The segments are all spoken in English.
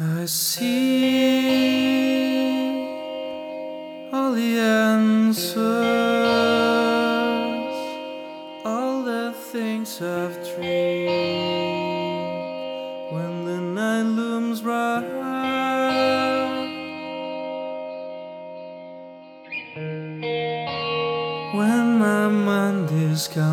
I see all the answers, all the things I've dreamed when the night looms bright. When my mind is calm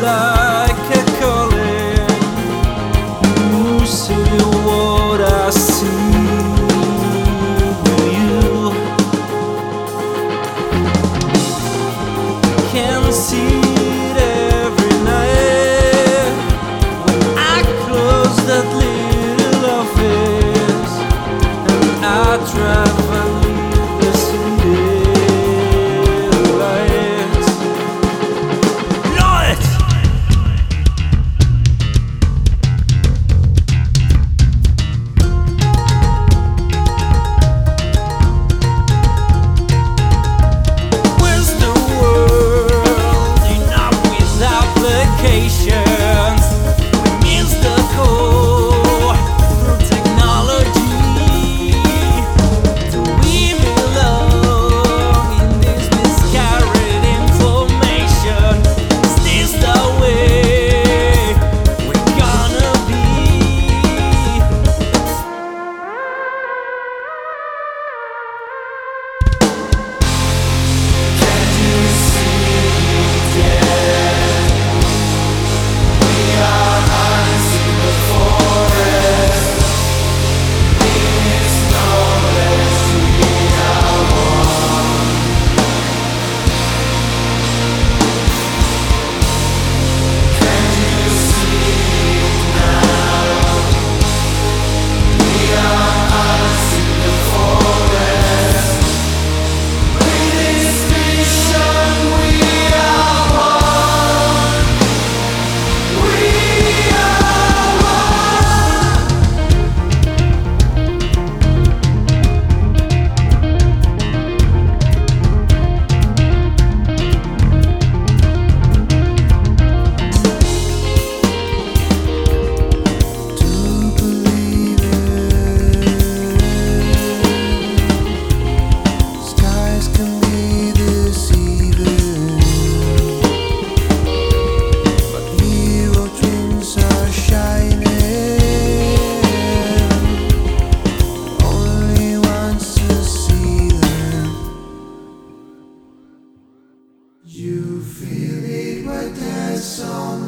like when